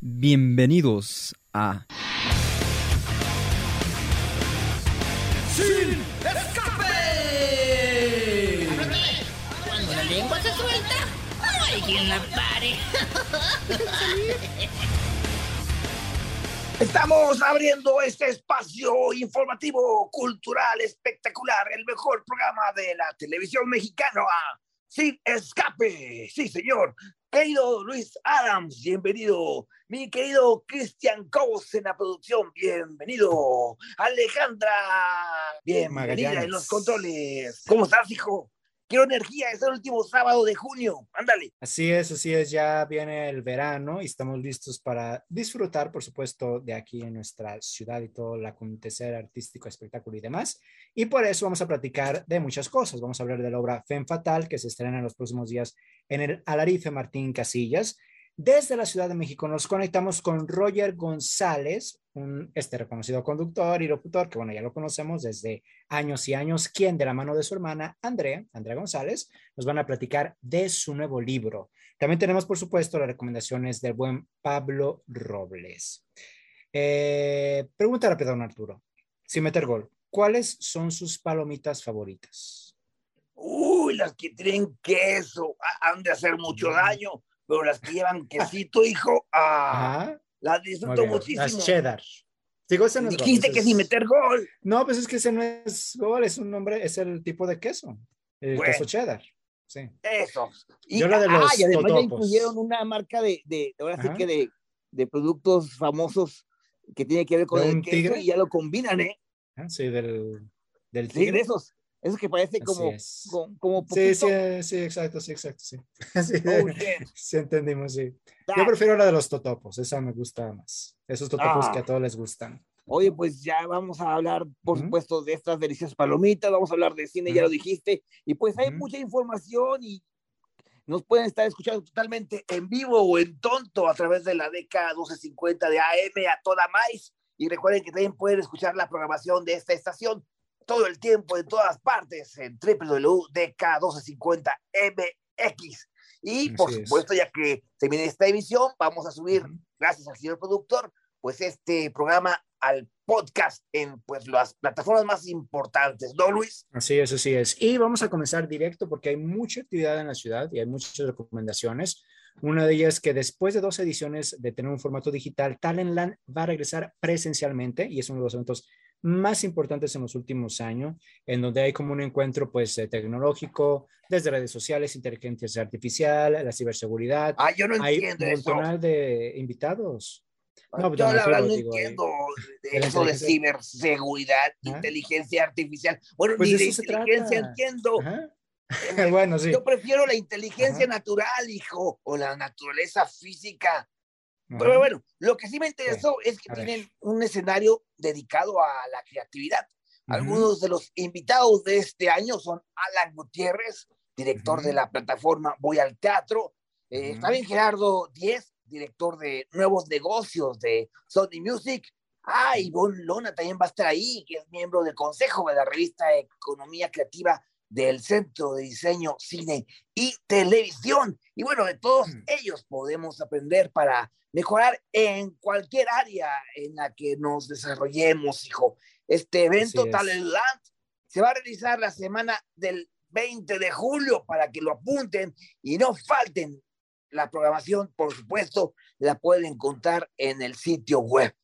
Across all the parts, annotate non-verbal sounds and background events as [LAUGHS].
Bienvenidos a ¡Sin escape! Cuando la lengua se suelta, no hay quien la pare. Estamos abriendo este espacio informativo, cultural, espectacular, el mejor programa de la televisión mexicana. Sin escape, sí señor. Querido Luis Adams, bienvenido. Mi querido Cristian Cobos en la producción, bienvenido. Alejandra, bienvenida en los controles. ¿Cómo estás, hijo? Quiero energía, es el último sábado de junio. Ándale. Así es, así es, ya viene el verano y estamos listos para disfrutar, por supuesto, de aquí en nuestra ciudad y todo el acontecer artístico, espectáculo y demás. Y por eso vamos a platicar de muchas cosas. Vamos a hablar de la obra Femme Fatal, que se estrena en los próximos días en el Alarife Martín Casillas. Desde la Ciudad de México nos conectamos con Roger González, un este reconocido conductor y locutor que, bueno, ya lo conocemos desde años y años, quien de la mano de su hermana Andrea, Andrea González, nos van a platicar de su nuevo libro. También tenemos, por supuesto, las recomendaciones del buen Pablo Robles. Eh, pregunta rápida, don Arturo, sin meter gol, ¿cuáles son sus palomitas favoritas? Uy, las que tienen queso, han de hacer mucho daño pero las que llevan quesito, hijo, ah, las disfruto muchísimo. Las cheddar. Digo, ese no es Dijiste gol, que es... sin meter gol. No, pues es que ese no es gol, es un nombre, es el tipo de queso, el Bueno. queso cheddar. Sí. Eso. Y, Yo la de ah, los y además ya incluyeron una marca de, de ahora sí que de, de productos famosos que tiene que ver con ¿De el queso tigre? y ya lo combinan, ¿eh? Ah, Sí, del, del Sí, tigre. de esos. Esos que parece como, es. como, como Sí, poquito. sí, sí, exacto, sí, exacto, sí. [LAUGHS] Sí, Oh, [LAUGHS] sí entendimos, sí. Da. Yo prefiero la de los totopos, esa me gusta más. Esos totopos Ah. que a todos les gustan. Oye, pues ya vamos a hablar, por Ujú. supuesto, de estas deliciosas palomitas, vamos a hablar de cine, ya lo dijiste, y pues hay Ujú. mucha información y nos pueden estar escuchando totalmente en vivo o en tonto a través de la DK 1250 de AM a toda más. Y recuerden que también pueden escuchar la programación de esta estación todo el tiempo, en todas partes, en www.dk1250mx. Y por Así es. supuesto, ya que termine esta emisión, vamos a subir Ujú. gracias al señor productor, pues este programa al podcast en pues las plataformas más importantes, ¿no, Luis? Así es, así es. Y vamos a comenzar directo porque hay mucha actividad en la ciudad y hay muchas recomendaciones. Una de ellas es que después de dos ediciones de tener un formato digital, Talentland va a regresar presencialmente y es uno de los eventos más importantes en los últimos años, en donde hay como un encuentro pues eh, tecnológico, desde redes sociales, inteligencia artificial, la ciberseguridad. Ah, yo no hay entiendo un eso. montón de invitados. No, pues, yo la verdad no digo, entiendo de eso de ciberseguridad, ¿Ah? inteligencia artificial. Bueno, Pues ni de inteligencia entiendo. Eh, [LAUGHS] bueno, sí. Yo prefiero la inteligencia Ajá. natural, hijo, o la naturaleza física. Pero bueno, lo que sí me interesó es que tienen un escenario dedicado a la creatividad. Algunos de los invitados de este año son Alan Gutiérrez, director de la plataforma Voy al Teatro, eh, también Gerardo Díez, director de nuevos negocios de Sony Music. Ah, Ivonne Lona también va a estar ahí, que es miembro del consejo de la revista Economía Creativa del Centro de Diseño, Cine y Televisión. Y bueno, de todos Mm. ellos podemos aprender para mejorar en cualquier área en la que nos desarrollemos, hijo. Este evento es. Talentland se va a realizar la semana del 20 de julio para que lo apunten y no falten. La programación, por supuesto, la pueden encontrar en el sitio web.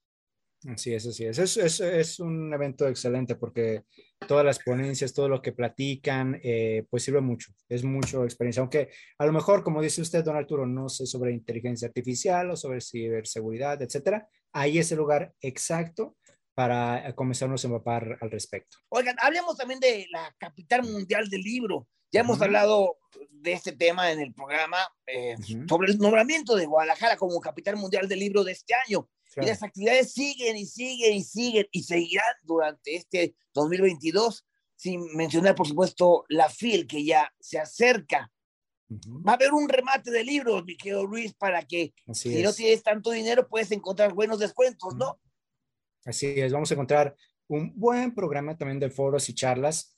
Así es, así es. Es, es, es un evento excelente porque todas las ponencias, todo lo que platican, eh, pues sirve mucho. Es mucho experiencia. Aunque a lo mejor, como dice usted, don Arturo, no sé sobre inteligencia artificial o sobre ciberseguridad, etcétera. Ahí es el lugar exacto para comenzarnos a empapar al respecto. Oigan, hablemos también de la capital mundial del libro. Ya hemos hablado de este tema en el programa eh, sobre el nombramiento de Guadalajara como capital mundial del libro de este año. Y las actividades siguen y siguen y siguen y seguirán durante este 2022, sin mencionar, por supuesto, la FIL que ya se acerca. Va a haber un remate de libros, mi querido Luis, para que Así si es. no tienes tanto dinero puedes encontrar buenos descuentos, ¿no? Así es, vamos a encontrar un buen programa también de foros y charlas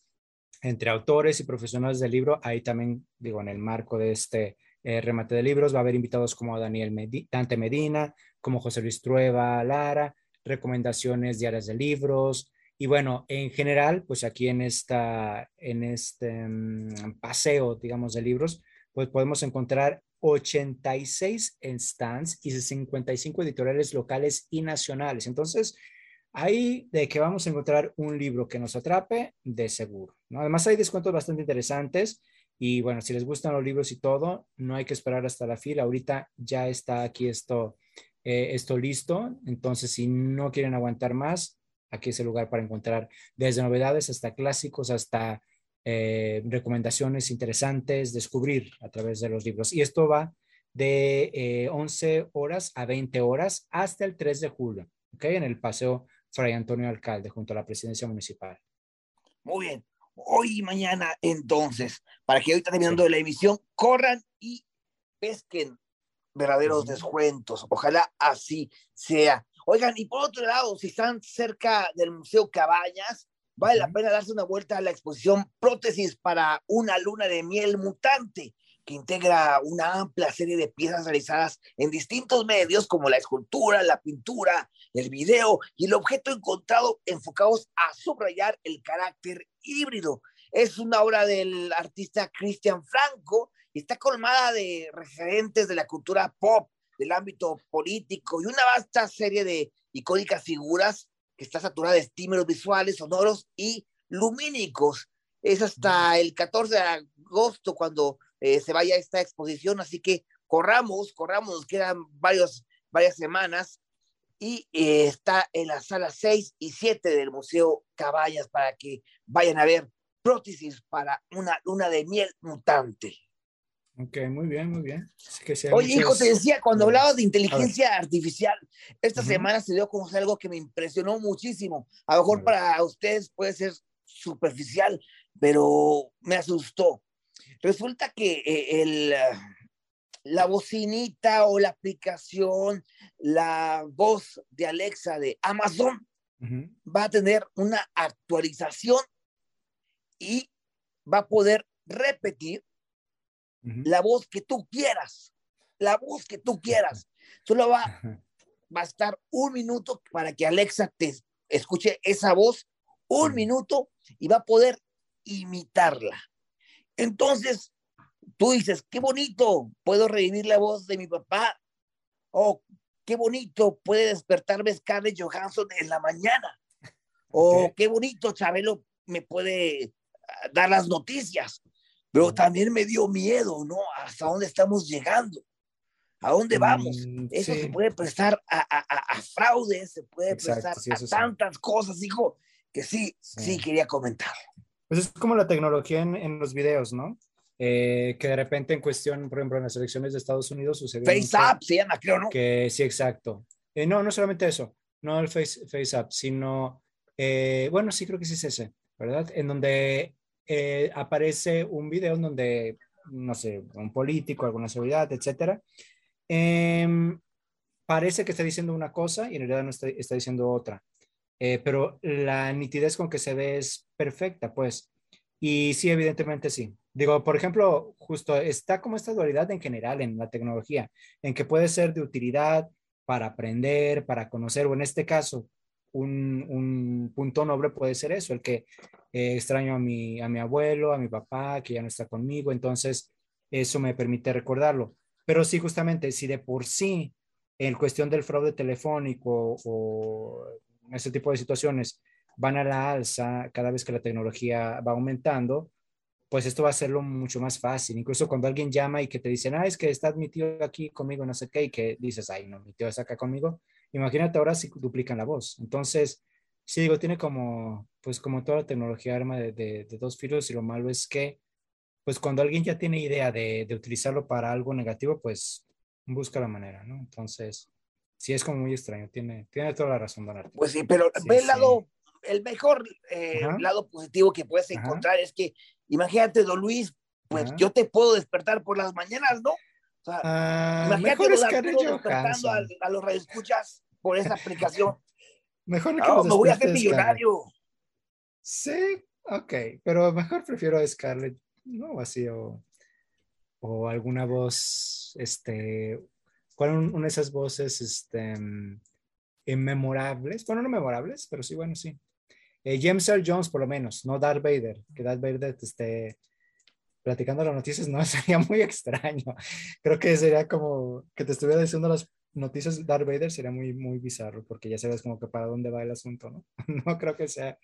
entre autores y profesionales del libro, ahí también, digo, en el marco de este eh, remate de libros. Va a haber invitados como Daniel Dante Medina, como José Luis Trueba Lara, recomendaciones diarias de libros. Y bueno, en general, pues aquí en, esta, en este mm, paseo, digamos, de libros, pues podemos encontrar 86 stands y 55 editoriales locales y nacionales. Entonces, ahí de que vamos a encontrar un libro que nos atrape, de seguro. ¿no? Además, hay descuentos bastante interesantes. Y bueno, si les gustan los libros y todo, no hay que esperar hasta la fila. Ahorita ya está aquí esto, eh, esto listo. Entonces, si no quieren aguantar más, aquí es el lugar para encontrar desde novedades hasta clásicos, hasta eh, recomendaciones interesantes, descubrir a través de los libros. Y esto va de 11 eh, horas a 20 horas hasta el 3 de julio, ¿ok? En el Paseo Fray Antonio Alcalde, junto a la presidencia municipal. Muy bien. Hoy y mañana, entonces, para que ahorita terminando de la emisión, corran y pesquen verdaderos descuentos. Ojalá así sea. Oigan, y por otro lado, si están cerca del Museo Cabañas, vale la pena darse una vuelta a la exposición Prótesis para una luna de miel mutante, que integra una amplia serie de piezas realizadas en distintos medios como la escultura, la pintura, el video y el objeto encontrado enfocados a subrayar el carácter híbrido. Es una obra del artista Cristian Franco y está colmada de referentes de la cultura pop, del ámbito político y una vasta serie de icónicas figuras que está saturada de estímulos visuales, sonoros y lumínicos. Es hasta el 14 de agosto cuando eh, se vaya esta exposición, así que corramos, corramos, nos quedan varios, varias semanas y eh, está en la sala 6 y 7 del Museo Caballas para que vayan a ver prótesis para una luna de miel mutante. Ok, muy bien, muy bien. Oye, hijo, te decía, cuando hablabas de inteligencia artificial, esta semana se dio a conocer algo que me impresionó muchísimo. A lo mejor para ustedes puede ser superficial, pero me asustó. Resulta que eh, el, la bocinita o la aplicación, la voz de Alexa de Amazon va a tener una actualización y va a poder repetir la voz que tú quieras, la voz que tú quieras. Solo va, a estar un minuto para que Alexa te escuche esa voz, un minuto, y va a poder imitarla. Entonces, tú dices, qué bonito, puedo revivir la voz de mi papá, o qué bonito, puede despertarme Scarlett Johansson en la mañana, o qué bonito, Chabelo me puede ah, dar las noticias pero también me dio miedo, ¿no? ¿Hasta dónde estamos llegando? ¿A dónde vamos? Mm, Eso se puede prestar a, a, a, fraude, se puede prestar a tantas cosas, hijo, que sí, sí, quería comentar. Pues es como la tecnología en, en los videos, ¿no? Eh, que de repente en cuestión, por ejemplo, en las elecciones de Estados Unidos sucedió. FaceApp se llama, creo, ¿no? Que sí, exacto. Eh, no, no solamente eso, no el face, FaceApp, sino, eh, bueno, sí creo que sí es ese, ¿verdad? En donde eh, aparece un video en donde, no sé, un político, alguna seguridad, etcétera, em, parece que está diciendo una cosa y en realidad no está, está diciendo otra. Eh, pero la nitidez con que se ve es perfecta, pues. Y sí, evidentemente sí. Digo, por ejemplo, justo está como esta dualidad en general en la tecnología, en que puede ser de utilidad para aprender, para conocer, o en este caso, un, un punto noble puede ser eso, el que eh, extraño a mi, a mi abuelo, a mi papá, que ya no está conmigo, entonces eso me permite recordarlo. Pero sí, justamente, si de por sí, en cuestión del fraude telefónico o ese tipo de situaciones van a la alza cada vez que la tecnología va aumentando, pues esto va a hacerlo mucho más fácil. Incluso cuando alguien llama y que te dicen, ah, es que está mi tío aquí conmigo, no sé qué, y que dices, ay, no, mi tío está acá conmigo, imagínate ahora si duplican la voz. Entonces, sí digo, tiene como, pues como toda la tecnología arma de, de, dos filos y lo malo es que, pues cuando alguien ya tiene idea de, de, utilizarlo para algo negativo, pues busca la manera, ¿no? Entonces, sí es como muy extraño, tiene, tiene toda la razón, Don Pues sí, pero ve el lado, el mejor eh, lado positivo que puedes encontrar es que, imagínate, Don Luis, pues yo te puedo despertar por las mañanas, ¿no? O sea, ah, imagínate despertando a, a los radioescuchas por esa aplicación. [LAUGHS] Mejor que no, me voy a hacer millonario. Sí, ok, pero mejor prefiero a Scarlett, no así o... o alguna voz, este, ¿cuál una de esas voces, este, inmemorables? Bueno, no memorables, pero sí, bueno, sí. Eh, James Earl Jones, por lo menos, no Darth Vader, que Darth Vader esté platicando las noticias, no, [LAUGHS] sería muy extraño. Creo que sería como que te estuviera diciendo las noticias de Darth Vader, sería muy, muy bizarro, porque ya sabes como que para dónde va el asunto, ¿no? [LAUGHS] No creo que sea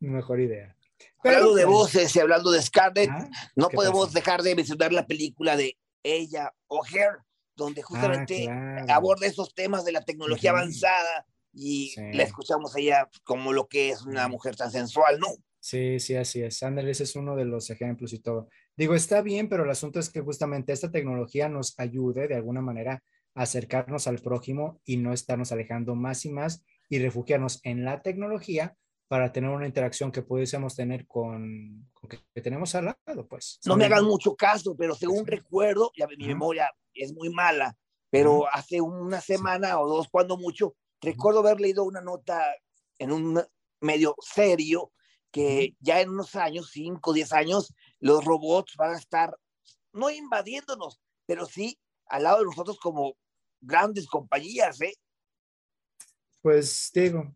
mejor idea. Pero, hablando de voces y hablando de Scarlett, ah, no podemos dejar de mencionar la película de ella o Her, donde ah, justamente aborda esos temas de la tecnología avanzada y la escuchamos a ella como lo que es una mujer tan sensual, ¿no? Sí, sí, así es. Ángeles es uno de los ejemplos y todo. Digo, está bien, pero el asunto es que justamente esta tecnología nos ayude de alguna manera acercarnos al prójimo y no estarnos alejando más y más y refugiarnos en la tecnología para tener una interacción que pudiésemos tener con, que, tenemos al lado, pues. No me hagan mucho caso, pero según recuerdo, ya mi memoria es muy mala, pero hace una semana o dos, cuando mucho, recuerdo haber leído una nota en un medio serio que ya en unos años, 5, 10 años, los robots van a estar no invadiéndonos, pero sí al lado de nosotros como grandes compañías, ¿eh? Pues digo.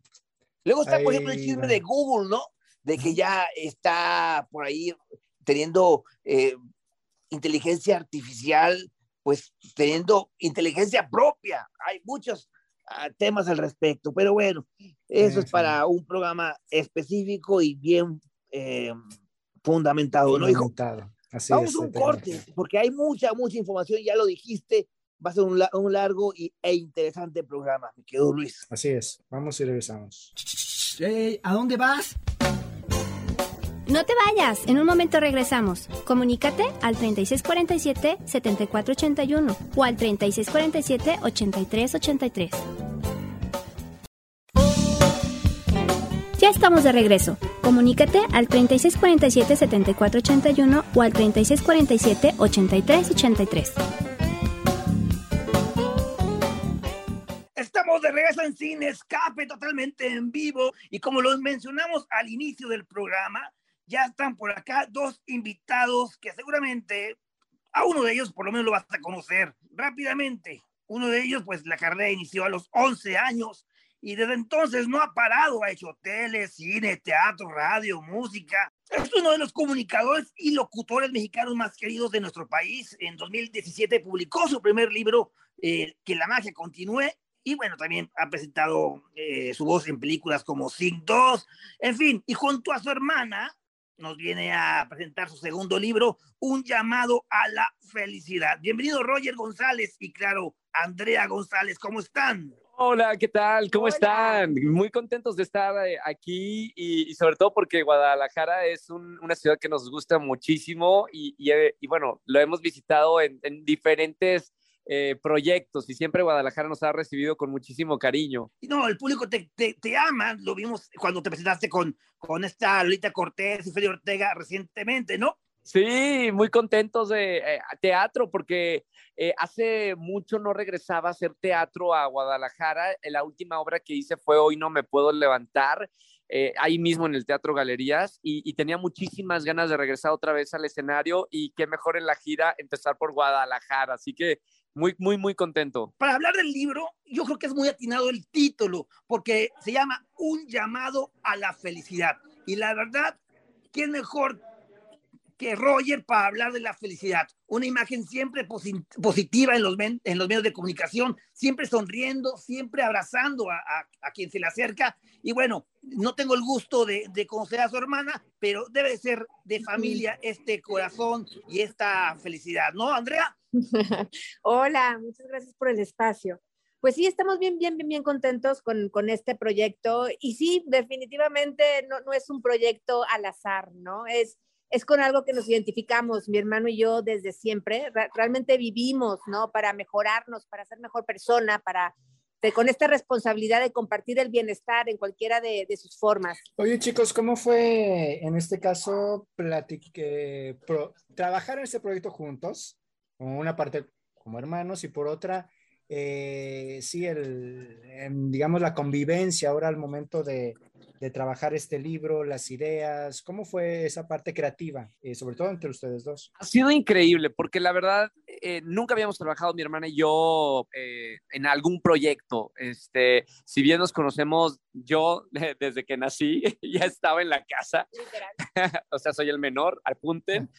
Luego está, por ejemplo, el chisme de Google, ¿no? De que ya está por ahí teniendo eh, inteligencia artificial, pues teniendo inteligencia propia. Hay muchos temas al respecto. Pero bueno, eso es para un programa específico y bien eh, fundamentado, ¿no, hijo? Vamos a un corte, porque hay mucha, mucha información, ya lo dijiste, va a ser un, un largo y, e interesante programa, me quedó Luis. Así es, vamos y regresamos. ¿A dónde vas? No te vayas, en un momento regresamos. Comunícate al 3647-7481 o al 3647-8383. Ya estamos de regreso. Comunícate al 3647-7481 o al 3647-8383. Estamos de regreso en Sin Escape, totalmente en vivo. Y como los mencionamos al inicio del programa, ya están por acá dos invitados que seguramente a uno de ellos por lo menos lo vas a conocer rápidamente. Uno de ellos, pues la carrera inició a los 11 años y desde entonces no ha parado, ha hecho tele, cine, teatro, radio, música. Es uno de los comunicadores y locutores mexicanos más queridos de nuestro país. En 2017 publicó su primer libro, eh, Que la magia continúe, y bueno, también ha presentado eh, su voz en películas como Sing 2, en fin, y junto a su hermana, nos viene a presentar su segundo libro, Un llamado a la felicidad. Bienvenido Roger González y claro, Andrea González, ¿cómo están? Hola, ¿qué tal? ¿Cómo están? Muy contentos de estar eh, aquí y, sobre todo porque Guadalajara es una ciudad que nos gusta muchísimo y, eh, bueno, lo hemos visitado en, en diferentes eh, proyectos y siempre Guadalajara nos ha recibido con muchísimo cariño. No, el público te, te, te, ama, lo vimos cuando te presentaste con, con esta Lolita Cortés y Fede Ortega recientemente, ¿no? Sí, muy contentos de eh, teatro porque eh, hace mucho no regresaba a hacer teatro a Guadalajara. La última obra que hice fue Hoy no me puedo levantar eh, ahí mismo en el Teatro Galerías y, tenía muchísimas ganas de regresar otra vez al escenario y qué mejor en la gira empezar por Guadalajara. Así que muy, muy, muy contento. Para hablar del libro, yo creo que es muy atinado el título porque se llama Un llamado a la felicidad. Y la verdad, ¿quién mejor que Roger para hablar de la felicidad. Una imagen siempre positiva en los, en los medios de comunicación, siempre sonriendo, siempre abrazando a, a, quien se le acerca. Y bueno, no tengo el gusto de, de, conocer a su hermana, pero debe ser de familia este corazón y esta felicidad, ¿no, Andrea? [LAUGHS] Hola, muchas gracias por el espacio. Pues sí, estamos bien, bien, bien, bien contentos con, con este proyecto. Y sí, definitivamente no, no es un proyecto al azar, ¿no? Es es con algo que nos identificamos, mi hermano y yo, desde siempre. realmente vivimos, ¿no? Para mejorarnos, para ser mejor persona, para con esta responsabilidad de compartir el bienestar en cualquiera de, sus formas. Oye, chicos, ¿cómo fue en este caso platique, trabajar en este proyecto juntos? Una parte como hermanos y por otra, eh, sí, el, em, digamos, la convivencia ahora al momento de, de, trabajar este libro, las ideas? ¿Cómo fue esa parte creativa, eh, sobre todo entre ustedes dos? Ha sido increíble, porque la verdad, eh, nunca habíamos trabajado mi hermana y yo eh, en algún proyecto. Este, si bien nos conocemos, yo [LAUGHS] desde que nací [LAUGHS] ya estaba en la casa. [LAUGHS] o sea, soy el menor, apunten.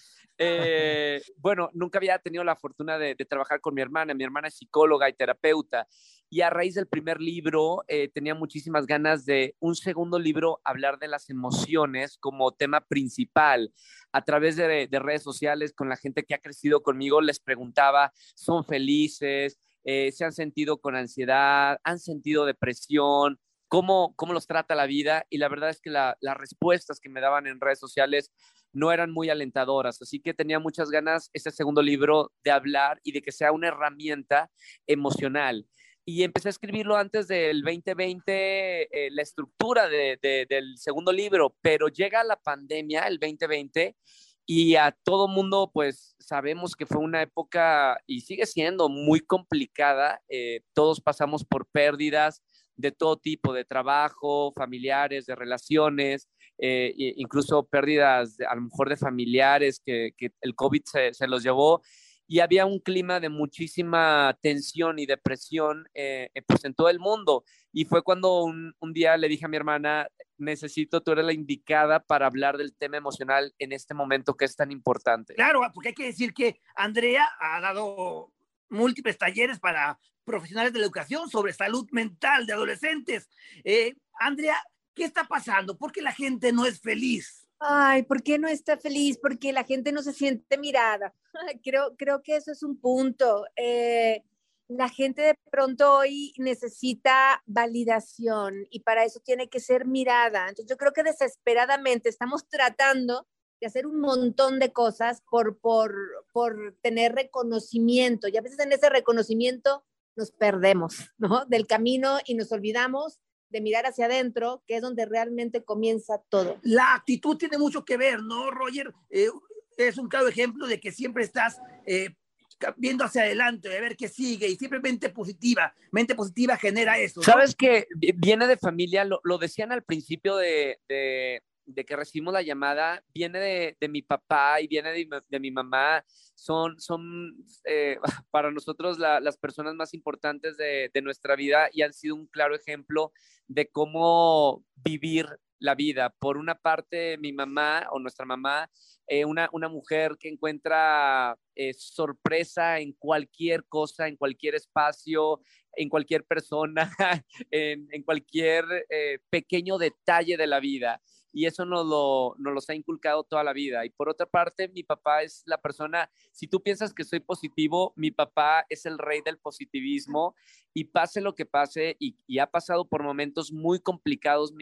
Eh, [LAUGHS] bueno, nunca había tenido la fortuna de, trabajar con mi hermana. Mi hermana es psicóloga y terapeuta. Y a raíz del primer libro, eh, tenía muchísimas ganas de un segundo libro hablar de las emociones como tema principal. A través de, redes sociales, con la gente que ha crecido conmigo, les preguntaba, ¿son felices? Eh, ¿Se han sentido con ansiedad? ¿Han sentido depresión? Cómo, cómo, los trata la vida y la verdad es que las respuestas que me daban en redes sociales no eran muy alentadoras. Así que tenía muchas ganas este segundo libro de hablar y de que sea una herramienta emocional. Y empecé a escribirlo antes del 2020, eh, la estructura de, del segundo libro, pero llega la pandemia, el 2020, y a todo mundo, pues sabemos que fue una época y sigue siendo muy complicada. Eh, todos pasamos por pérdidas de todo tipo, de trabajo, familiares, de relaciones, eh, incluso pérdidas a lo mejor de familiares que, el COVID se, los llevó y había un clima de muchísima tensión y depresión eh, eh, pues en todo el mundo. Y fue cuando un, día le dije a mi hermana, necesito, tú eres la indicada para hablar del tema emocional en este momento que es tan importante. Claro, porque hay que decir que Andrea ha dado múltiples talleres para profesionales de la educación sobre salud mental de adolescentes. Andrea, ¿Qué está pasando? ¿Por qué la gente no es feliz? Ay, ¿por qué no está feliz? Porque la gente no se siente mirada. Creo, creo que eso es un punto. Eh, la gente de pronto hoy necesita validación y para eso tiene que ser mirada. Entonces yo creo que desesperadamente estamos tratando de hacer un montón de cosas por, por, por tener reconocimiento y a veces en ese reconocimiento nos perdemos, ¿no? Del camino y nos olvidamos de mirar hacia adentro, que es donde realmente comienza todo. La actitud tiene mucho que ver, ¿no, Roger? Eh, es un claro ejemplo de que siempre estás eh, viendo hacia adelante, de ver qué sigue y siempre mente positiva. Mente positiva genera eso. Sabes que viene de familia, lo, decían al principio de, de que recibimos la llamada viene de, mi papá y viene de, mi mamá. Son, son eh, [LAUGHS] para nosotros las personas más importantes de, nuestra vida y han sido un claro ejemplo de cómo vivir la vida. Por una parte, mi mamá o nuestra mamá, eh, una, una, mujer que encuentra eh, sorpresa en cualquier cosa, en cualquier espacio, en cualquier persona, [LAUGHS] en cualquier pequeño detalle de la vida y eso nos lo, nos los ha inculcado toda la vida. Y por otra parte, mi papá es la persona, si tú piensas que soy positivo, mi papá es el rey del positivismo y pase lo que pase, y, ha pasado por momentos muy complicados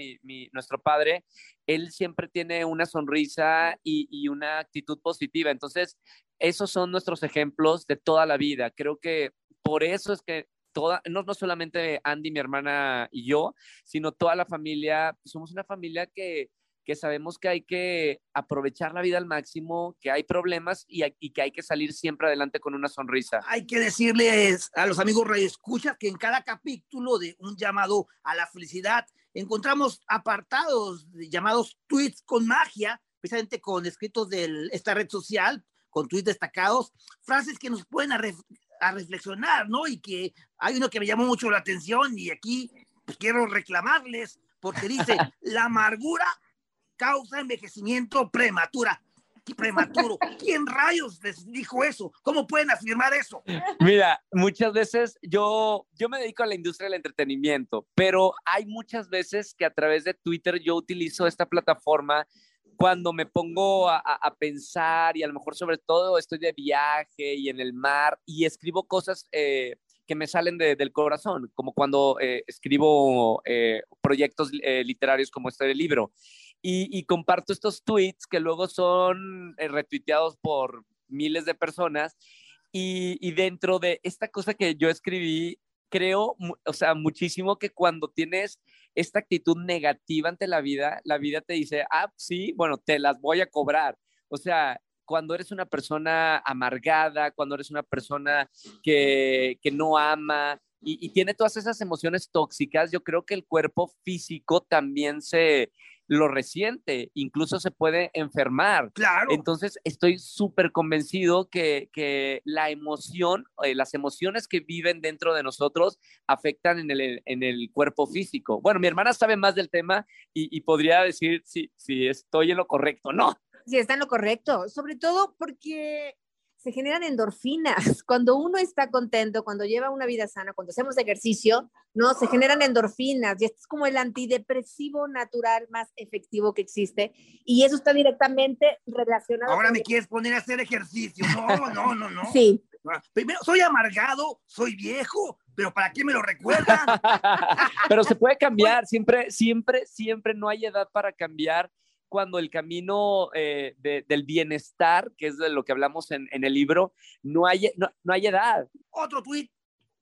nuestro padre, él siempre tiene una sonrisa y, y una actitud positiva. Entonces, esos son nuestros ejemplos de toda la vida. Creo que por eso es que Toda, no, no, solamente Andy, mi hermana y yo, sino toda la familia, somos una familia que, que sabemos que hay que aprovechar la vida al máximo, que hay problemas y, que hay que salir siempre adelante con una sonrisa. Hay que decirles a los amigos escucha que en cada capítulo de un llamado a la felicidad encontramos apartados llamados tweets con magia, precisamente con escritos de esta red social, con tweets destacados, frases que nos pueden a, reflexionar, ¿no? Y que hay uno que me llamó mucho la atención y aquí pues, quiero reclamarles porque dice, [LAUGHS] la amargura causa envejecimiento prematura prematuro. [LAUGHS] ¿Quién rayos les dijo eso? ¿Cómo pueden afirmar eso? Mira, muchas veces yo, yo me dedico a la industria del entretenimiento, pero hay muchas veces que a través de Twitter yo utilizo esta plataforma cuando me pongo a, pensar y a lo mejor sobre todo estoy de viaje y en el mar y escribo cosas eh, que me salen del corazón, como cuando eh, escribo eh, proyectos literarios como este libro y, comparto estos tweets que luego son eh, retuiteados por miles de personas y, dentro de esta cosa que yo escribí, creo, o sea, muchísimo que cuando tienes esta actitud negativa ante la vida, la vida te dice, ah, sí, bueno, te las voy a cobrar. O sea, cuando eres una persona amargada, cuando eres una persona que, que no ama y, y, tiene todas esas emociones tóxicas, yo creo que el cuerpo físico también se, lo resiente, incluso se puede enfermar. Claro. Entonces, estoy súper convencido que, que, la emoción, eh, las emociones que viven dentro de nosotros afectan en el, en el cuerpo físico. Bueno, mi hermana sabe más del tema y, y podría decir si, si estoy en lo correcto, ¿no? Sí, está en lo correcto, sobre todo porque se generan endorfinas. [LAUGHS] Cuando uno está contento, cuando lleva una vida sana, cuando hacemos ejercicio, ¿no? Se generan endorfinas y esto es como el antidepresivo natural más efectivo que existe y eso está directamente relacionado. Ahora me quieres poner a hacer ejercicio. No, no, no, no. [LAUGHS] Sí. Primero, soy amargado, soy viejo, pero ¿para qué me lo recuerdan? [LAUGHS] pero se puede cambiar, siempre, siempre, siempre no hay edad para cambiar cuando el camino eh, de, del bienestar, que es de lo que hablamos en, en el libro, no hay, no, no hay edad. Otro tuit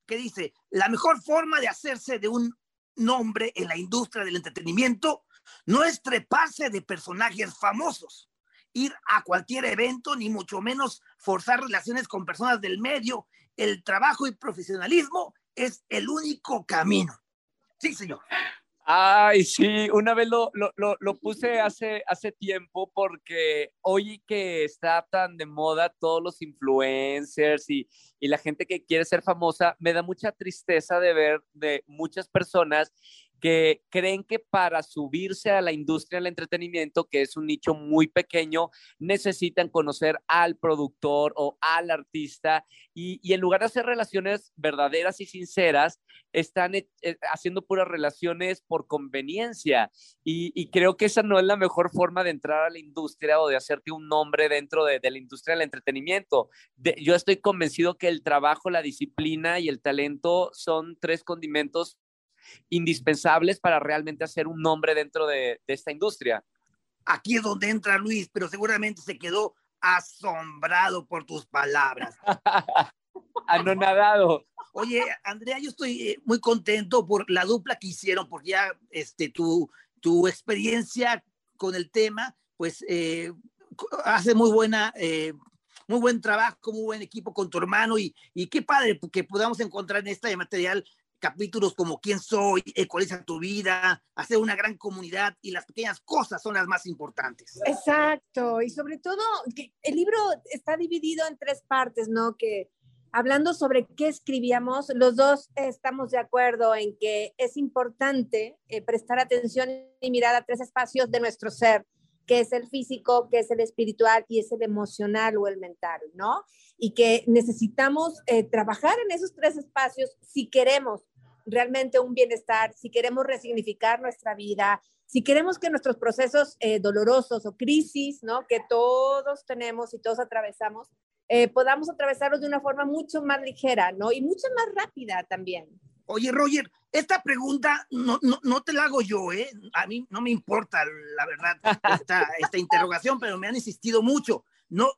que dice, la mejor forma de hacerse de un nombre en la industria del entretenimiento no es treparse de personajes famosos, ir a cualquier evento, ni mucho menos forzar relaciones con personas del medio. El trabajo y profesionalismo es el único camino. Sí, señor. Ay, sí, una vez lo, lo, lo, puse hace, hace tiempo porque hoy que está tan de moda todos los influencers y, y la gente que quiere ser famosa, me da mucha tristeza de ver de muchas personas que creen que para subirse a la industria del entretenimiento, que es un nicho muy pequeño, necesitan conocer al productor o al artista y, y en lugar de hacer relaciones verdaderas y sinceras, están eh, haciendo puras relaciones por conveniencia y, y, creo que esa no es la mejor forma de entrar a la industria o de hacerte un nombre dentro de, de la industria del entretenimiento. Yo estoy convencido que el trabajo, la disciplina y el talento son tres condimentos indispensables para realmente hacer un nombre dentro de, de esta industria. Aquí es donde entra Luis, pero seguramente se quedó asombrado por tus palabras. [LAUGHS] Anonadado. Oye, Andrea, yo estoy eh, muy contento por la dupla que hicieron, porque ya este, tu, tu experiencia con el tema, pues eh, hace muy buena, eh, muy buen trabajo, muy buen equipo con tu hermano y, y qué padre que podamos encontrar en este material capítulos como quién soy, ecualiza tu vida, hacer una gran comunidad y las pequeñas cosas son las más importantes. Exacto, y sobre todo el libro está dividido en tres partes, ¿no? Que hablando sobre qué escribíamos, los dos estamos de acuerdo en que es importante eh, prestar atención y mirar a tres espacios de nuestro ser, que es el físico, que es el espiritual y es el emocional o el mental, ¿no? Y que necesitamos eh, trabajar en esos tres espacios si queremos realmente un bienestar, si queremos resignificar nuestra vida, si queremos que nuestros procesos eh, dolorosos o crisis, ¿no? Que todos tenemos y todos atravesamos, eh, podamos atravesarlos de una forma mucho más ligera, ¿no? Y mucho más rápida también. Oye, Roger, esta pregunta no, no, no, te la hago yo, ¿eh? A mí no me importa, la verdad, esta, [LAUGHS] esta interrogación, pero me han insistido mucho. No,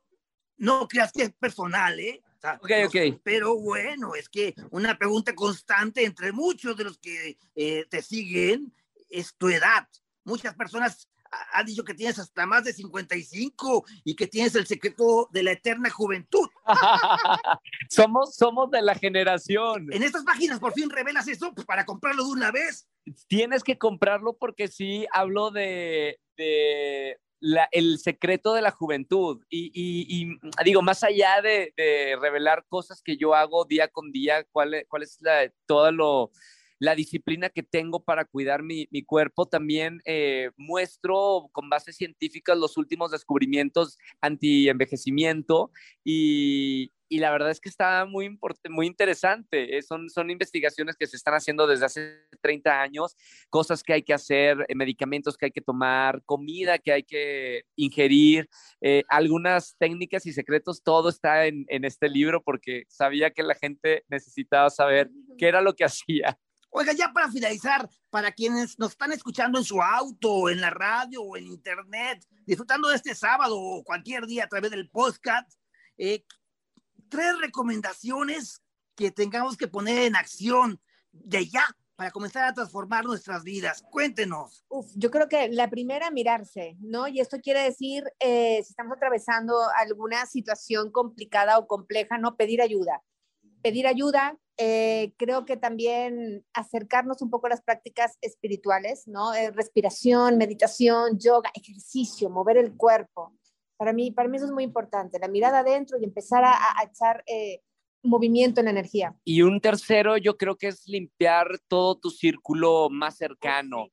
no creas que es personal, ¿eh? O sea, okay, okay. No, pero bueno, es que una pregunta constante entre muchos de los que eh, te siguen es tu edad. Muchas personas han dicho que tienes hasta más de 55 y que tienes el secreto de la eterna juventud. [LAUGHS] somos, somos de la generación. En estas páginas por fin revelas eso pues, para comprarlo de una vez. Tienes que comprarlo porque sí hablo de, de la, el secreto de la juventud. Y, y, y digo, más allá de, de, revelar cosas que yo hago día con día, cuál, cuál es la, todo lo la disciplina que tengo para cuidar mi, mi cuerpo. También eh, muestro con bases científicas los últimos descubrimientos anti-envejecimiento y, y, la verdad es que está muy, muy interesante. Eh, son, son investigaciones que se están haciendo desde hace 30 años, cosas que hay que hacer, eh, medicamentos que hay que tomar, comida que hay que ingerir, eh, algunas técnicas y secretos, todo está en, en este libro porque sabía que la gente necesitaba saber qué era lo que [LAUGHS] hacía. Oiga, ya para finalizar, para quienes nos están escuchando en su auto, en la radio o en internet, disfrutando de este sábado o cualquier día a través del podcast, eh, tres recomendaciones que tengamos que poner en acción de ya para comenzar a transformar nuestras vidas? Cuéntenos. Uf, yo creo que la primera, mirarse, ¿no? Y esto quiere decir, eh, si estamos atravesando alguna situación complicada o compleja, ¿no? Pedir ayuda. Pedir ayuda, eh, creo que también acercarnos un poco a las prácticas espirituales, ¿no? Eh, respiración, meditación, yoga, ejercicio, mover el cuerpo. Para mí, para mí eso es muy importante, la mirada adentro y empezar a, a echar eh, movimiento en la energía. Y un tercero, yo creo que es limpiar todo tu círculo más cercano.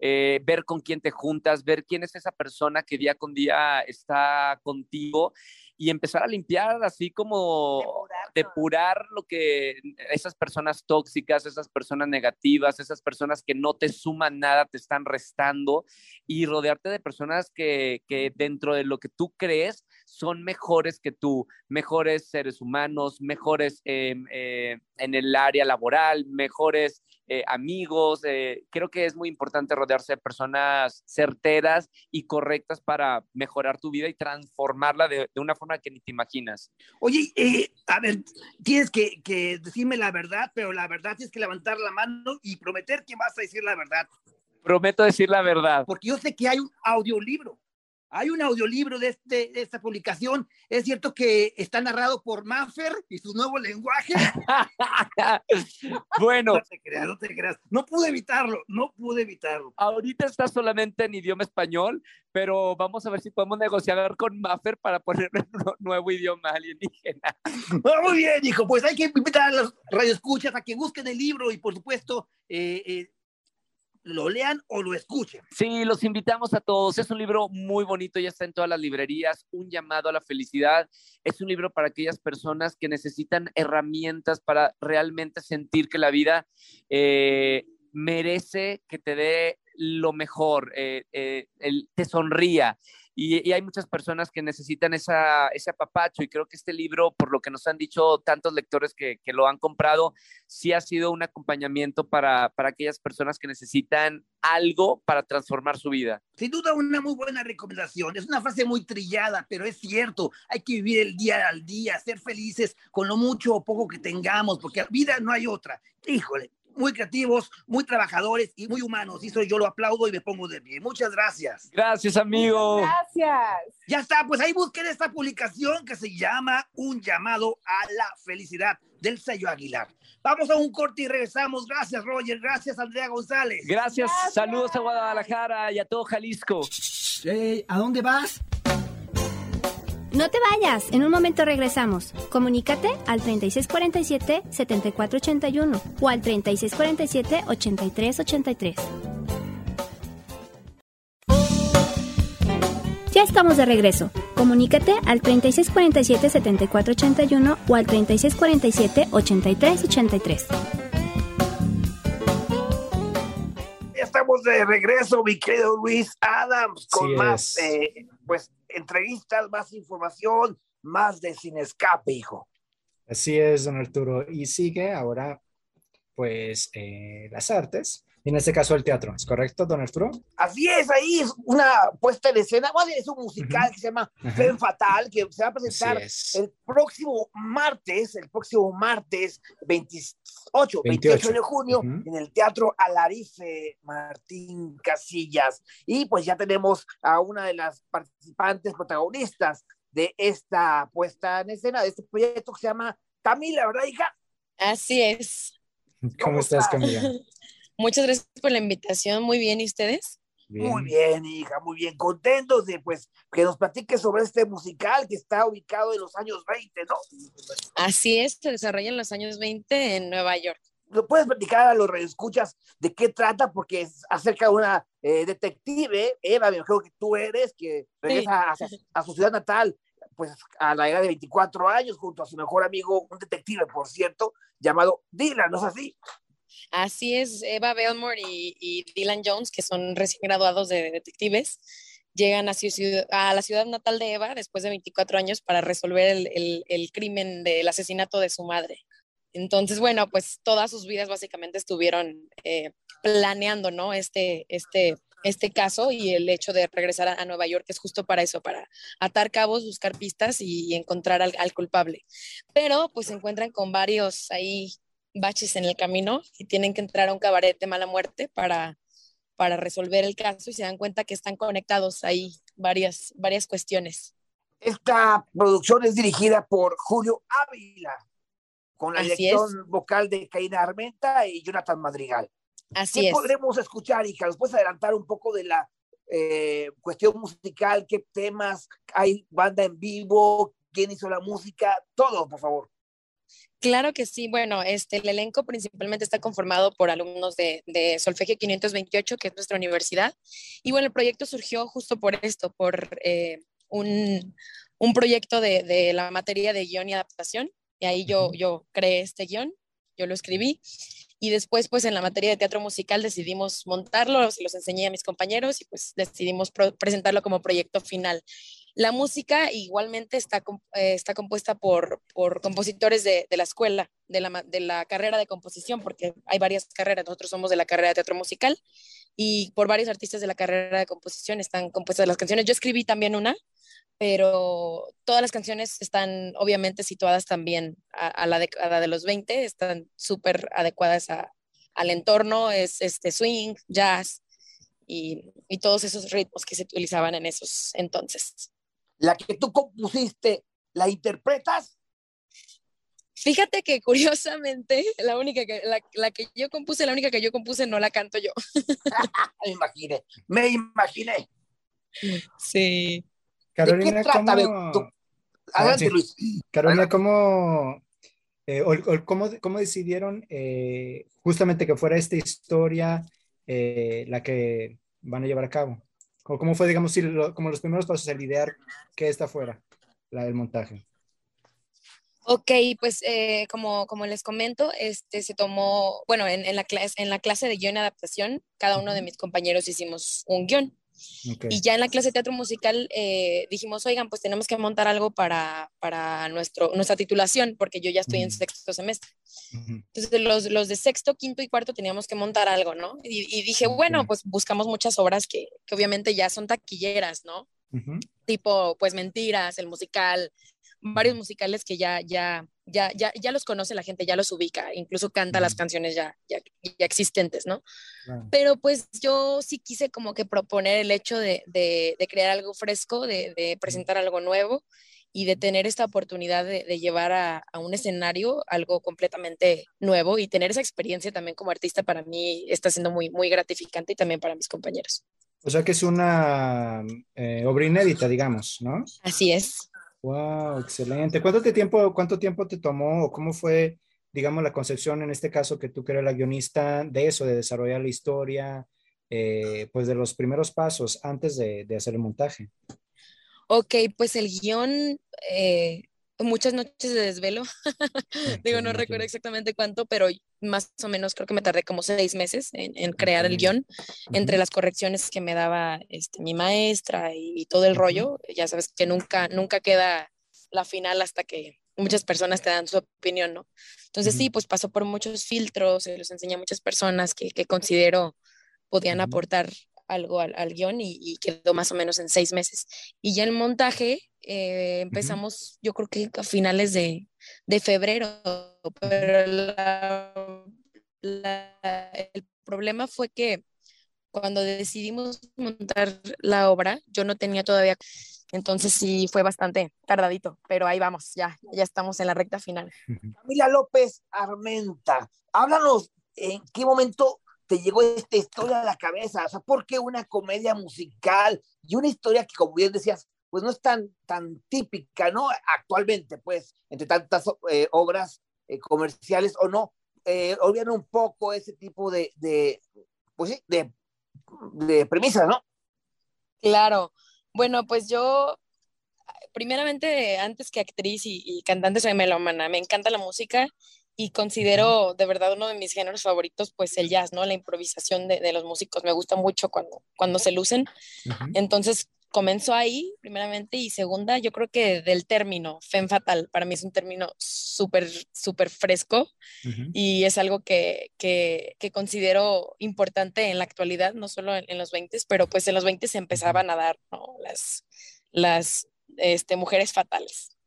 Eh, ver con quién te juntas, ver quién es esa persona que día con día está contigo y empezar a limpiar así como Depurar depurar lo que esas personas tóxicas, esas personas negativas, esas personas que no te suman nada, te están restando y rodearte de personas que, que dentro de lo que tú crees son mejores que tú, mejores seres humanos, mejores eh, eh, en el área laboral, mejores eh, amigos. eh, creo que es muy importante rodearse de personas certeras y correctas para mejorar tu vida y transformarla de, de una forma que ni te imaginas. Oye, eh, a ver, tienes que, que decirme la verdad, pero la verdad tienes que levantar la mano y prometer que vas a decir la verdad. Prometo decir la verdad. Porque yo sé que hay un audiolibro. Hay un audiolibro de, este, de esta publicación. Es cierto que está narrado por Maffer y su nuevo lenguaje. [LAUGHS] bueno, No te creas, no te creas. No pude evitarlo, no pude evitarlo. ahorita está solamente en idioma español, pero vamos a ver si podemos negociar con Maffer para ponerle un nu- nuevo idioma alienígena. [LAUGHS] Ah, muy bien, hijo. Pues hay que invitar a los radioescuchas a que busquen el libro y, por supuesto, eh, eh, lo lean o lo escuchen. Sí, los invitamos a todos. Es un libro muy bonito, ya está en todas las librerías, un llamado a la felicidad. Es un libro para aquellas personas que necesitan herramientas para realmente sentir que la vida eh, merece que te dé lo mejor, eh, eh, el- te sonría. Y, y hay muchas personas que necesitan esa, ese apapacho y creo que este libro, por lo que nos han dicho tantos lectores que, que lo han comprado, sí ha sido un acompañamiento para, para aquellas personas que necesitan algo para transformar su vida. Sin duda, una muy buena recomendación. Es una frase muy trillada, pero es cierto. Hay que vivir el día al día, ser felices con lo mucho o poco que tengamos, porque vida no hay otra. Híjole, muy creativos, muy trabajadores y muy humanos. Y eso yo lo aplaudo y me pongo de pie. Muchas gracias. Gracias, amigo. Gracias. Ya está, pues ahí busquen esta publicación que se llama Un llamado a la felicidad del sello Aguilar. Vamos a un corte y regresamos. Gracias, Roger. Gracias, Andrea González. Gracias. Gracias. Saludos a Guadalajara y a todo Jalisco. ¿A dónde vas? No te vayas, en un momento regresamos. Comunícate al 3647-7481 o al 3647-8383. Ya estamos de regreso. Comunícate al 3647-7481 o al 3647-8383. Ya estamos de regreso, mi querido Luis Adams, con Así más es. eh, pues, entrevistas, más información, más de Sin Escape, hijo. Así es, don Arturo. Y sigue ahora, pues, eh, las artes, en este caso el teatro, ¿es correcto, don Arturo? Así es, ahí es una puesta en escena, bueno, es un musical que se llama. Fen Fatal, que se va a presentar es. el próximo martes, el próximo martes 28, 28, 28. de junio, Ujú. en el Teatro Alarife Martín Casillas. Y pues ya tenemos a una de las participantes protagonistas de esta puesta en escena, de este proyecto que se llama Camila, ¿verdad, hija? Así es. ¿Cómo ¿Cómo estás, estás? Camila? Muchas gracias por la invitación. Muy bien, ¿y ustedes? Muy bien, hija, muy bien. Contentos de pues que nos platiques sobre este musical que está ubicado en los años 20, ¿no? Así es, se desarrolla en los años 20 en Nueva York. ¿Lo puedes platicar a los radioescuchas de qué trata? Porque es acerca de una eh, detective, Eva, me imagino que tú eres, que regresa a, a su ciudad natal, pues a la edad de 24 años, junto a su mejor amigo, un detective, por cierto, llamado Dylan, ¿no es así? Así es, Eva Belmore y, y Dylan Jones, que son recién graduados de detectives, llegan a, ciudad- a la ciudad natal de Eva después de 24 años para resolver el, el- crimen del asesinato de su madre. Entonces, bueno, pues todas sus vidas básicamente estuvieron eh, planeando, ¿no? Este, este, este caso y el hecho de regresar a, a Nueva York es justo para eso, para atar cabos, buscar pistas y, y encontrar al, al culpable. Pero pues se encuentran con varios ahí baches en el camino y tienen que entrar a un cabaret de mala muerte para, para resolver el caso y se dan cuenta que están conectados ahí varias, varias cuestiones. Esta producción es dirigida por Julio Ávila, con la Así dirección vocal de Caína Armenta y Jonathan Madrigal. Así ¿Qué es. podremos escuchar, hija? ¿Nos puedes adelantar un poco de la eh, cuestión musical? ¿Qué temas? ¿Hay banda en vivo? ¿Quién hizo la música? Todo, por favor. Claro que sí. Bueno, este, el elenco principalmente está conformado por alumnos de, de Solfegio 528, que es nuestra universidad. Y bueno, el proyecto surgió justo por esto, por eh, un, un, proyecto de, de, la materia de guion y adaptación. Y ahí yo, yo creé este guion, yo lo escribí. Y después, pues en la materia de teatro musical decidimos montarlo, se los enseñé a mis compañeros y pues decidimos presentarlo como proyecto final. La música igualmente está, eh, está compuesta por, por compositores de, de, la escuela, de la, de la carrera de composición, porque hay varias carreras, nosotros somos de la carrera de teatro musical y por varios artistas de la carrera de composición están compuestas las canciones. Yo escribí también una, pero todas las canciones están obviamente situadas también a, la década de los 20, están súper adecuadas a, al entorno, es este swing, jazz y, y todos esos ritmos que se utilizaban en esos entonces. La que tú compusiste, ¿la interpretas? Fíjate que curiosamente, la única que, la, la, que yo compuse, la única que yo compuse no la canto yo. [LAUGHS] me imaginé, me imaginé. Sí. Carolina, ¿De qué trata? ¿cómo... Tú... Adelante, sí. Luis. Carolina, Adelante. ¿cómo, eh, o, o, ¿cómo, cómo, decidieron eh, justamente que fuera esta historia eh, la que van a llevar a cabo? ¿O ¿Cómo fue, digamos, lo, como los primeros pasos al idear que esta fuera la del montaje? Ok, pues eh, como, como les comento, este se tomó, bueno, en, en, la clase, en la clase de guion y adaptación, cada uno de mis compañeros hicimos un guion. Okay. Y ya en la clase de teatro musical eh, dijimos, oigan, pues tenemos que montar algo para, para nuestro, nuestra titulación, porque yo ya estoy uh -huh. en sexto semestre. Uh -huh. Entonces los, los, de sexto, quinto y cuarto teníamos que montar algo, ¿no? Y, y dije, okay. bueno, pues buscamos muchas obras que, que obviamente ya son taquilleras, ¿no? Uh -huh. Tipo, pues Mentiras, el musical, varios musicales que ya, ya, ya, ya, ya los conoce la gente, ya los ubica, incluso canta las canciones ya, ya, ya existentes, ¿no? Wow. Pero pues yo sí quise como que proponer el hecho de, de, de crear algo fresco, de, de, presentar algo nuevo y de tener esta oportunidad de, de llevar a, a, un escenario algo completamente nuevo y tener esa experiencia también como artista para mí está siendo muy, muy gratificante y también para mis compañeros. O sea que es una eh, obra inédita, digamos, ¿no? Así es. Wow, excelente. ¿Cuánto tiempo, cuánto tiempo te tomó o cómo fue, digamos, la concepción en este caso que tú que eres la guionista de eso, de desarrollar la historia, eh, pues de los primeros pasos antes de, de, hacer el montaje? Ok, pues el guion, eh, muchas noches de desvelo. [LAUGHS] Digo, no recuerdo exactamente cuánto, pero más o menos creo que me tardé como seis meses en, en crear el guion, entre las correcciones que me daba este, mi maestra y, y todo el rollo. Ya sabes que nunca, nunca queda la final hasta que muchas personas te dan su opinión, ¿no? Entonces sí, pues pasó por muchos filtros, se los enseñé a muchas personas que, que considero podían aportar algo al, al guion y, y, quedó más o menos en seis meses. Y ya el montaje eh, empezamos, uh -huh. yo creo que a finales de, de febrero, pero la, la, el problema fue que cuando decidimos montar la obra, yo no tenía todavía, entonces sí fue bastante tardadito, pero ahí vamos, ya, ya estamos en la recta final. Camila López Armenta, háblanos en qué momento te llegó esta historia a la cabeza? O sea, ¿por qué una comedia musical y una historia que, como bien decías, pues no es tan, tan típica, ¿no? Actualmente, pues, entre tantas eh, obras eh, comerciales o no, eh, olvidan un poco ese tipo de, de pues sí, de, de premisas, ¿no? Claro. Bueno, pues yo, primeramente, antes que actriz y, y cantante, soy melómana. Me encanta la música y considero de verdad uno de mis géneros favoritos, pues el jazz, ¿no? La improvisación de, de los músicos me gusta mucho cuando, cuando se lucen. Uh -huh. Entonces comenzó ahí, primeramente, y segunda, yo creo que del término, femme fatal, para mí es un término súper, súper fresco uh -huh. y es algo que, que, que, considero importante en la actualidad, no solo en, en los 20, pero pues en los 20 se empezaban a dar ¿no? las, las este, mujeres fatales.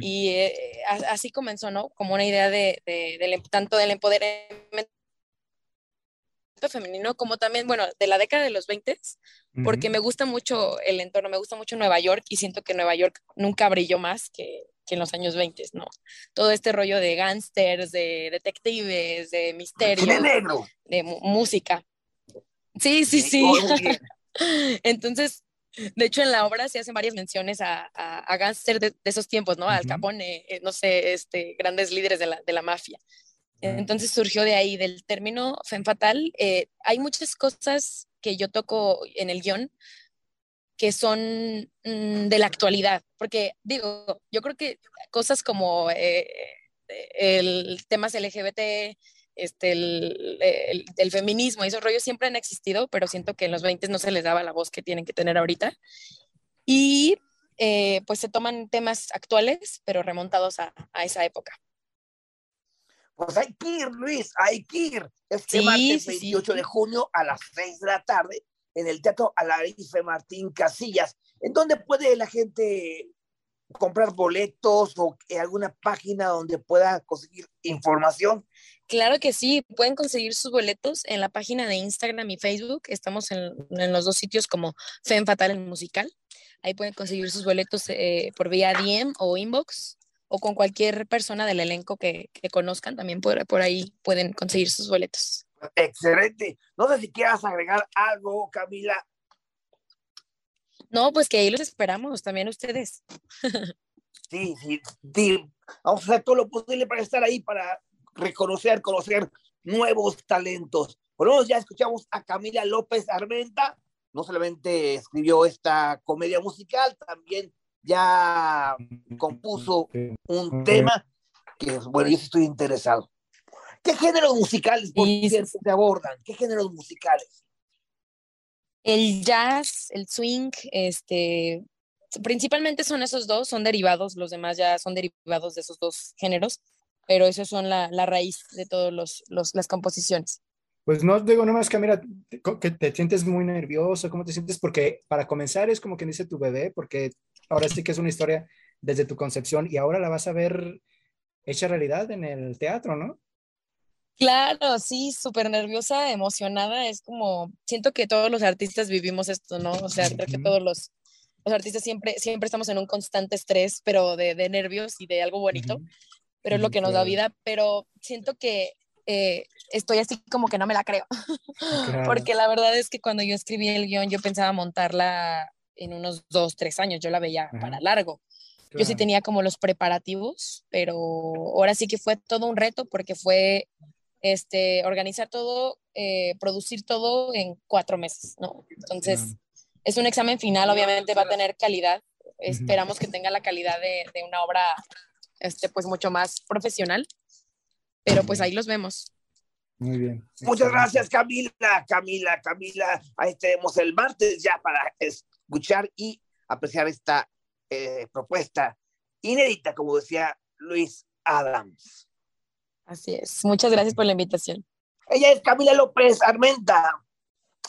Y eh, así comenzó, ¿no? Como una idea de, em, tanto del empoderamiento femenino como también, bueno, de la década de los 20, porque me gusta mucho el entorno, me gusta mucho Nueva York y siento que Nueva York nunca brilló más que, que en los años 20, ¿no? Todo este rollo de gángsters, de detectives, de misterio, de música. Sí, sí, sí. [LAUGHS] Entonces, de hecho, en la obra se hacen varias menciones a, a, gángsters de, esos tiempos, ¿no? Al Capone, eh, no sé, este, grandes líderes de la, de la mafia. Entonces surgió de ahí, del término Femme Fatal. Eh, hay muchas cosas que yo toco en el guion que son mm, de la actualidad, porque digo, yo creo que cosas como eh, el temas LGBT, este, el, el, feminismo y esos rollos siempre han existido, pero siento que en los 20 no se les daba la voz que tienen que tener ahorita. Y eh, pues se toman temas actuales, pero remontados a, a, esa época. Pues hay que ir, Luis, hay que ir. Este martes 28 de junio a las 6 de la tarde en el Teatro Alarife Martín Casillas, en donde puede la gente comprar boletos o alguna página donde pueda conseguir información. Claro que sí, pueden conseguir sus boletos en la página de Instagram y Facebook. Estamos en, los dos sitios como Fem Fatal en Musical. Ahí pueden conseguir sus boletos eh, por vía DM o inbox o con cualquier persona del elenco que, conozcan. También por, por ahí pueden conseguir sus boletos. Excelente. No sé si quieras agregar algo, Camila. No, pues que ahí los esperamos, también ustedes. sí, sí, sí. Vamos a hacer todo lo posible para estar ahí, para reconocer, conocer nuevos talentos. Por lo menos ya escuchamos a Camila López Armenta, no solamente escribió esta comedia musical, también ya compuso un tema que, bueno, yo estoy interesado. ¿Qué géneros musicales por se abordan? ¿Qué géneros musicales? El jazz, el swing, este, principalmente son esos dos, son derivados, los demás ya son derivados de esos dos géneros, pero esos son la, la raíz de todas los, los, las composiciones. Pues no digo nomás que mira, que te sientes muy nervioso, ¿cómo te sientes? Porque para comenzar es como que dice tu bebé, porque ahora sí que es una historia desde tu concepción y ahora la vas a ver hecha realidad en el teatro, ¿no? Claro, sí, súper nerviosa, emocionada. Es como, siento que todos los artistas vivimos esto, ¿no? O sea, creo que todos los, los artistas siempre, siempre estamos en un constante estrés, pero de, de nervios y de algo bonito, pero es lo que nos da vida. Pero siento que eh, estoy así como que no me la creo, [LAUGHS] porque la verdad es que cuando yo escribí el guion, yo pensaba montarla en unos dos, tres años, yo la veía para largo. Yo sí tenía como los preparativos, pero ahora sí que fue todo un reto porque fue este, organizar todo, eh, producir todo en cuatro meses, ¿no? Entonces, es un examen final, obviamente va a tener calidad, esperamos que tenga la calidad de, de, una obra, este, pues mucho más profesional, pero pues ahí los vemos. Muy bien. Muchas gracias, Camila, Camila, Camila. Ahí tenemos el martes ya para escuchar y apreciar esta eh, propuesta inédita, como decía Luis Adams. Así es. Muchas gracias por la invitación. Ella es Camila López Armenta.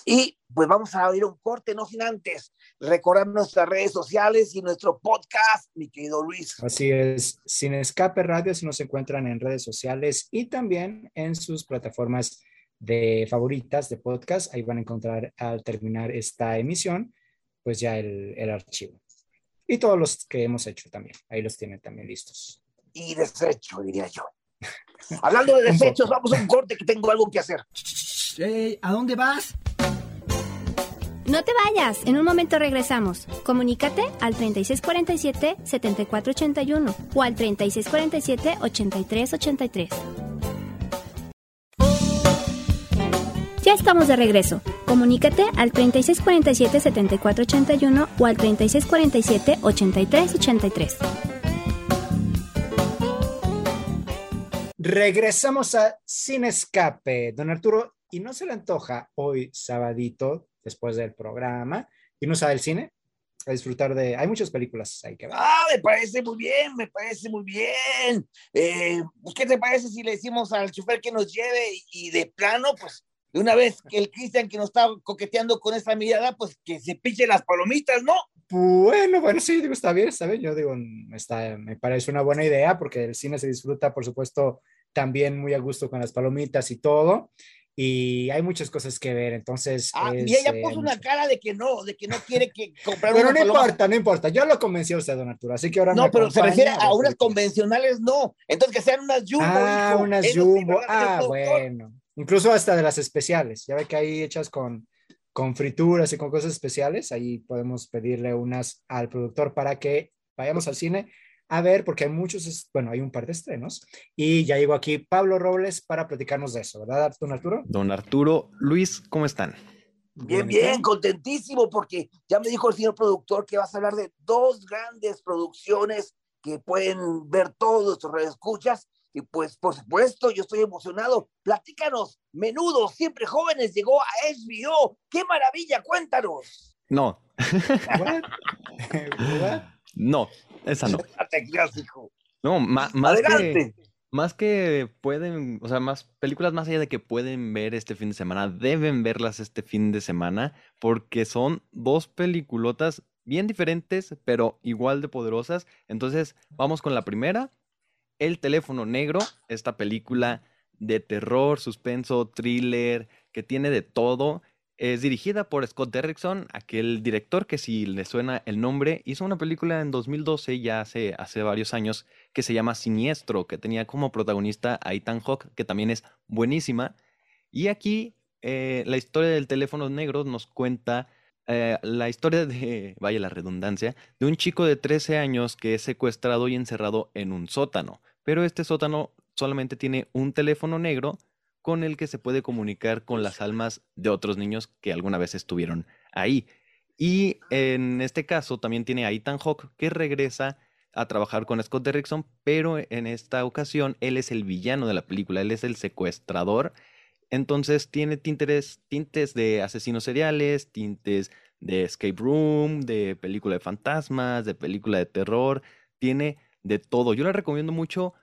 Y pues vamos a abrir un corte, no sin antes recordar nuestras redes sociales y nuestro podcast, mi querido Luis. Así es, Sin Escape Radio, si nos encuentran en redes sociales y también en sus plataformas de favoritas de podcast. Ahí van a encontrar al terminar esta emisión, pues ya el, el archivo. Y todos los que hemos hecho también, ahí los tienen también listos. Y desecho, diría yo. Hablando de [LAUGHS] desechos, vamos a un corte que tengo algo que hacer. ¿A dónde vas? No te vayas, en un momento regresamos. Comunícate al 3647-7481 o al 3647-8383. Ya estamos de regreso. Comunícate al 3647-7481 o al 3647-8383. Regresamos a Sin Escape. Don Arturo, ¿y no se le antoja hoy, sabadito, después del programa, irnos al cine? A disfrutar de... Hay muchas películas ahí que. Ah, me parece muy bien, me parece muy bien. Eh, pues, ¿Qué te parece si le decimos al chofer que nos lleve y, de plano, pues, de una vez que el Cristian que nos está coqueteando con esta mirada, pues que se piche las palomitas, ¿no? Bueno, bueno, sí, digo, está bien, está bien. Yo digo, está, me parece una buena idea porque el cine se disfruta, por supuesto, también muy a gusto con las palomitas y todo. Y hay muchas cosas que ver, entonces. Ah, es, y ella eh, puso una mucho- cara de que no, de que no quiere que comprar Pero una no paloma. importa, no importa. Yo lo convencí a usted, don Arturo. Así que ahora me No, pero se refiere a unas convencionales, no. Entonces que sean unas jumbo, Ah, hijo. unas Eso sí, jumbo. ¿verdad, señor ah, bueno. Incluso hasta de las especiales. Ya ve que hay hechas con, con frituras y con cosas especiales. Ahí podemos pedirle unas al productor para que vayamos al cine a ver, porque hay muchos, bueno, hay un par de estrenos. Y ya llegó aquí Pablo Robles para platicarnos de eso, ¿verdad, don Arturo? Don Arturo, Luis, ¿cómo están? Bien, bien, contentísimo porque ya me dijo el señor productor que vas a hablar de dos grandes producciones que pueden ver todos nuestros escuchas y pues por supuesto yo estoy emocionado. Platícanos, Menudo, siempre jóvenes, llegó a HBO. ¡Qué maravilla! Cuéntanos. No, [LAUGHS] What? [LAUGHS] What? No, esa no. [LAUGHS] No más que, Adelante. más que pueden, o sea, más películas más allá de que pueden ver este fin de semana, deben verlas este fin de semana, porque son dos peliculotas bien diferentes, pero igual de poderosas. Entonces, vamos con la primera, El teléfono negro, esta película de terror, suspenso, thriller, que tiene de todo. Es dirigida por Scott Derrickson, aquel director que si le suena el nombre, hizo una película en 2012, ya hace, hace varios años, que se llama Siniestro, que tenía como protagonista a Ethan Hawke, que también es buenísima. Y aquí eh, la historia del teléfono negro nos cuenta eh, la historia de, vaya la redundancia, de un chico de 13 años que es secuestrado y encerrado en un sótano. Pero este sótano solamente tiene un teléfono negro con el que se puede comunicar con las almas de otros niños que alguna vez estuvieron ahí. Y en este caso también tiene a Ethan Hawke que regresa a trabajar con Scott Derrickson, pero en esta ocasión él es el villano de la película, él es el secuestrador. Entonces tiene tintes, tintes de asesinos seriales, tintes de escape room, de película de fantasmas, de película de terror, tiene de todo. Yo la recomiendo mucho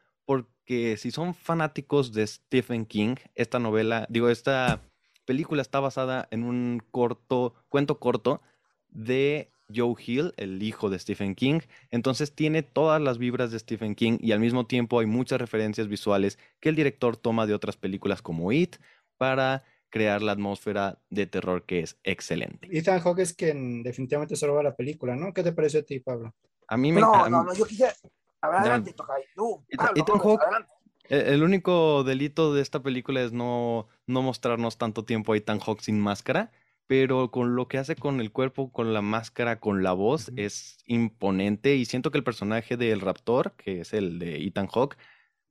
porque si son fanáticos de Stephen King, esta novela, digo, esta película está basada en un corto, cuento corto de Joe Hill, el hijo de Stephen King. Entonces tiene todas las vibras de Stephen King y al mismo tiempo hay muchas referencias visuales que el director toma de otras películas como It para crear la atmósfera de terror que es excelente. Ethan Hawke es quien definitivamente se roba la película, ¿no? ¿Qué te pareció a ti, Pablo? A mí me No, no, no, yo quisiera. Adelante. Tú, Pablo, adelante. El único delito de esta película es no, no mostrarnos tanto tiempo a Ethan Hawke sin máscara, pero con lo que hace con el cuerpo, con la máscara, con la voz, es imponente y siento que el personaje del Raptor, que es el de Ethan Hawke,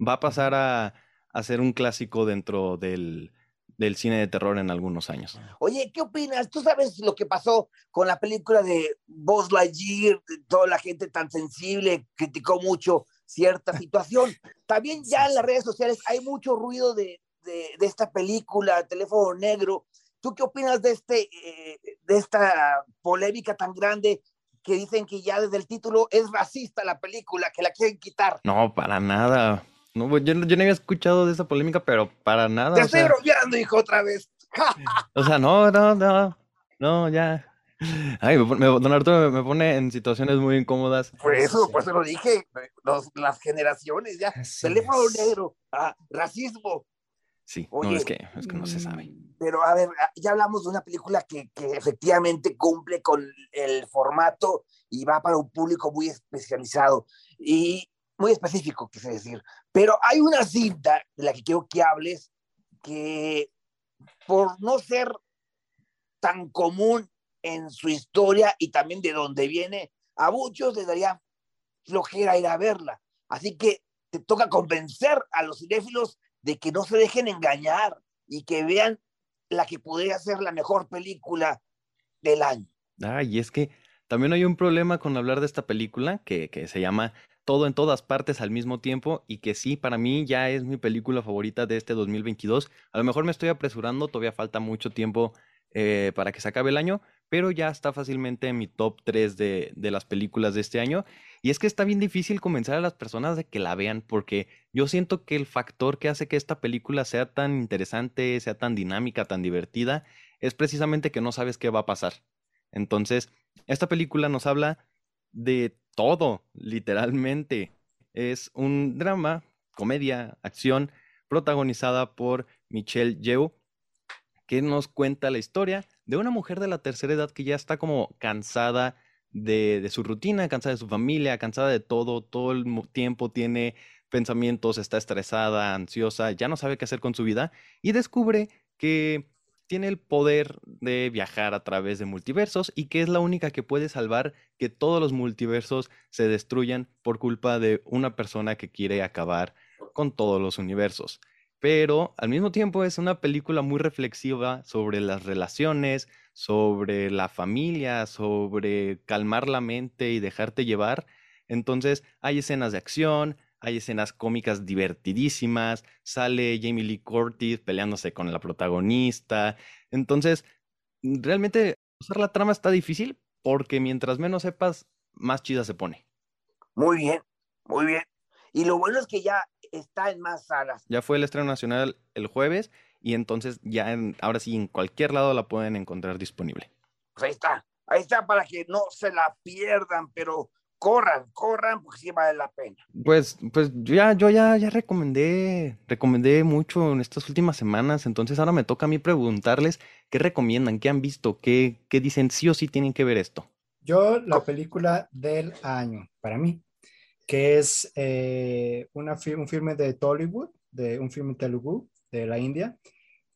va a pasar a, a ser un clásico dentro del, del cine de terror en algunos años. Oye, ¿qué opinas? ¿Tú sabes lo que pasó con la película de Buzz Lightyear? Toda la gente tan sensible criticó mucho cierta [LAUGHS] situación. También ya en las redes sociales hay mucho ruido de, de, de esta película, Teléfono Negro. ¿Tú qué opinas de, este, eh, de esta polémica tan grande que dicen que ya desde el título es racista la película, que la quieren quitar? No, para nada. No, yo, no- yo no había escuchado de esa polémica, pero para nada. Te estoy sea- bromeando, hijo, otra vez. [LAUGHS] O sea, no, no, no, no, ya. Ay, me pone- me- don Arturo me, me pone en situaciones muy incómodas. Por eso, Sí. por eso lo dije, los- las generaciones ya. Así Teléfono es. negro, ah, racismo. Sí, no, es que, es que no se sabe. Pero a ver, ah, ya hablamos de una película que, que efectivamente cumple con el formato y va para un público muy especializado y muy específico, quise decir. Pero hay una cinta de la que quiero que hables que por no ser tan común en su historia y también de dónde viene, a muchos les daría flojera ir a verla. Así que te toca convencer a los cinéfilos de que no se dejen engañar y que vean la que podría ser la mejor película del año. Ay, es que también hay un problema con hablar de esta película que, que se llama Todo en todas partes al mismo tiempo y que sí, para mí ya es mi película favorita de este 2022. A lo mejor me estoy apresurando, todavía falta mucho tiempo eh, para que se acabe el año, pero ya está fácilmente en mi top 3 de, de las películas de este año. Y es que está bien difícil convencer a las personas de que la vean porque yo siento que el factor que hace que esta película sea tan interesante, sea tan dinámica, tan divertida, es precisamente que no sabes qué va a pasar. Entonces, esta película nos habla de todo, literalmente. Es un drama, comedia, acción, protagonizada por Michelle Yeoh, que nos cuenta la historia de una mujer de la tercera edad que ya está como cansada de, de, su rutina, cansada de su familia, cansada de todo, todo el tiempo tiene pensamientos, está estresada, ansiosa, ya no sabe qué hacer con su vida y descubre que tiene el poder de viajar a través de multiversos y que es la única que puede salvar que todos los multiversos se destruyan por culpa de una persona que quiere acabar con todos los universos. Pero al mismo tiempo es una película muy reflexiva sobre las relaciones, sobre la familia, sobre calmar la mente y dejarte llevar. Entonces hay escenas de acción, hay escenas cómicas divertidísimas, sale Jamie Lee Curtis peleándose con la protagonista. Entonces, realmente usar la trama está difícil porque mientras menos sepas, más chida se pone. Muy bien, muy bien. Y lo bueno es que ya está en más salas. Ya fue el estreno nacional el jueves y entonces ya en, ahora sí en cualquier lado la pueden encontrar disponible. Pues ahí está, ahí está para que no se la pierdan, pero corran, corran, porque sí vale la pena. Pues, pues yo ya, yo ya, ya recomendé, recomendé mucho en estas últimas semanas, entonces ahora me toca a mí preguntarles qué recomiendan, qué han visto, qué, qué dicen sí o sí tienen que ver esto. Yo, la película del año, para mí, que es eh, una, un filme de Tollywood, de un filme telugu de la India,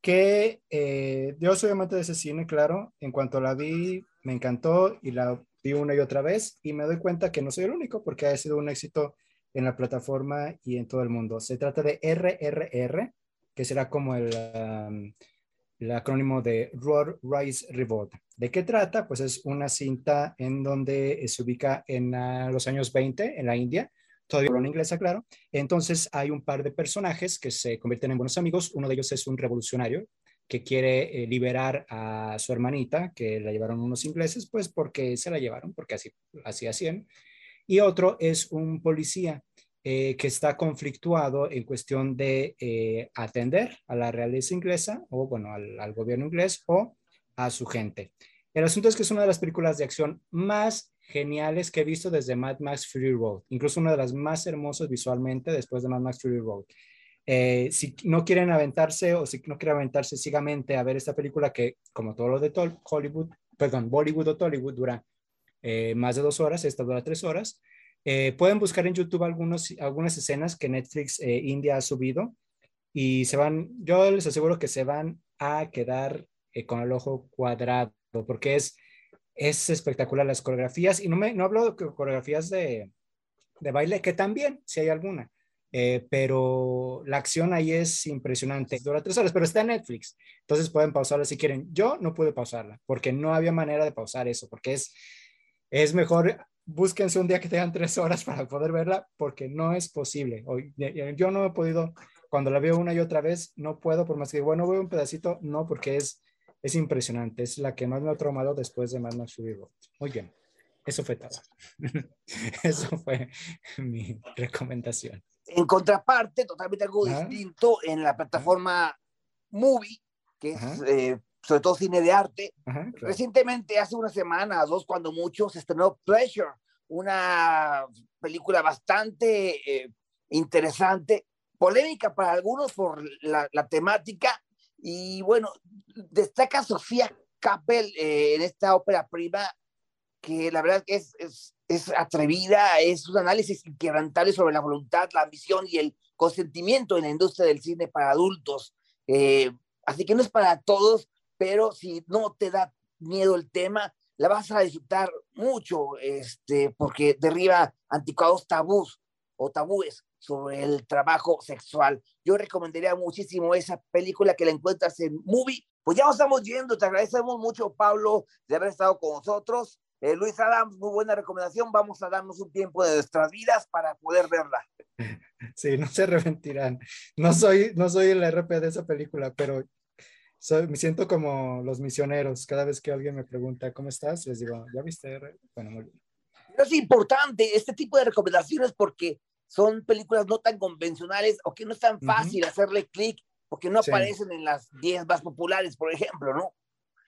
que eh, yo soy amante de ese cine, claro, en cuanto la vi, me encantó y la vi una y otra vez y me doy cuenta que no soy el único porque ha sido un éxito en la plataforma y en todo el mundo. Se trata de RRR, que será como el, acrónimo de Road Rise Revolt. ¿De qué trata? Pues es una cinta en donde se ubica en uh, los años 20 en la India, todavía en inglesa, claro. Entonces hay un par de personajes que se convierten en buenos amigos. Uno de ellos es un revolucionario que quiere eh, liberar a su hermanita, que la llevaron unos ingleses, pues porque se la llevaron, porque así, así hacían. Y otro es un policía eh, que está conflictuado en cuestión de eh, atender a la realeza inglesa, o bueno, al, al gobierno inglés, o a su gente. El asunto es que es una de las películas de acción más geniales que he visto desde Mad Max Fury Road, incluso una de las más hermosas visualmente después de Mad Max Fury Road. Eh, si no quieren aventarse o si no quieren aventarse ciegamente a ver esta película que, como todo lo de Hollywood, perdón, Bollywood o Tollywood dura eh, más de dos horas, esta dura tres horas, eh, pueden buscar en YouTube algunas escenas que Netflix India ha subido y se van, yo les aseguro que se van a quedar con el ojo cuadrado porque es, es espectacular las coreografías y no, me, no hablo de coreografías de, de baile, que también, si hay alguna, eh, pero la acción ahí es impresionante. Dura tres horas, pero está en Netflix. Entonces pueden pausarla si quieren. Yo no pude pausarla porque no había manera de pausar eso, porque es, es mejor, búsquense un día que tengan tres horas para poder verla, porque no es posible. Yo no he podido, cuando la veo una y otra vez, no puedo, por más que, bueno, veo un pedacito, no, porque es, es impresionante. Es la que más me ha traumado después de Mad Max Muy bien. Eso fue todo. [LAUGHS] Eso fue mi recomendación. En contraparte, totalmente algo distinto en la plataforma Movie, que es eh, sobre todo cine de arte. Recientemente, hace una semana, dos cuando mucho, se estrenó Pleasure, una película bastante eh, interesante, polémica para algunos por la, temática. Y bueno, destaca Sofía Capel eh, en esta ópera prima, que la verdad es, es es atrevida, es un análisis inquebrantable sobre la voluntad, la ambición y el consentimiento en la industria del cine para adultos. Eh, así que no es para todos, pero si no te da miedo el tema, la vas a disfrutar mucho, este, porque derriba anticuados tabús o tabúes sobre el trabajo sexual. Yo recomendaría muchísimo esa película que la encuentras en Movie. Pues ya nos estamos yendo, te agradecemos mucho, Pablo, de haber estado con nosotros. Eh, Luis Adams, muy buena recomendación. Vamos a darnos un tiempo de nuestras vidas para poder verla. [LAUGHS] Sí, no se arrepentirán. No soy, no soy el RP de esa película, pero soy, me siento como los misioneros. Cada vez que alguien me pregunta, ¿cómo estás? Les digo, ¿ya viste? Bueno, muy bien. Es importante este tipo de recomendaciones porque son películas no tan convencionales o que no es tan fácil hacerle clic porque no aparecen en las 10 más populares, por ejemplo, ¿no?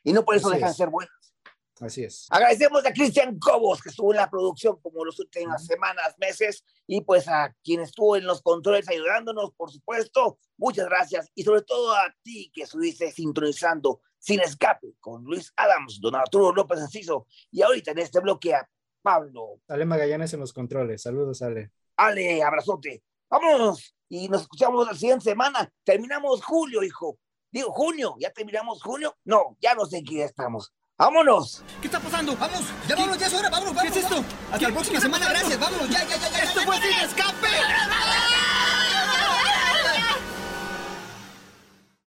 Y no por eso dejan de ser buenas. Así es. Agradecemos a Cristian Cobos, que estuvo en la producción como las últimas semanas, meses, y pues a quien estuvo en los controles ayudándonos, por supuesto. Muchas gracias. Y sobre todo a ti que estuviste sintonizando sin escape con Luis Adams, Don Arturo López Enciso, y ahorita en este bloque a Pablo. Ale Magallanes en los controles. Saludos, Ale. Ale, abrazote. Vámonos y nos escuchamos la siguiente semana. Terminamos julio, hijo. Digo, junio. ¿Ya terminamos junio? No, ya no sé en qué estamos. ¡Vámonos! ¿Qué está pasando? ¡Vamos! ¡Ya vámonos! ¡Ya es hora! ¡Vámonos! ¿Qué es esto? Hasta la próxima semana. Gracias. ¡Vámonos! ¡Ya, ya, ya! ya ¡Esto fue Sin Escape!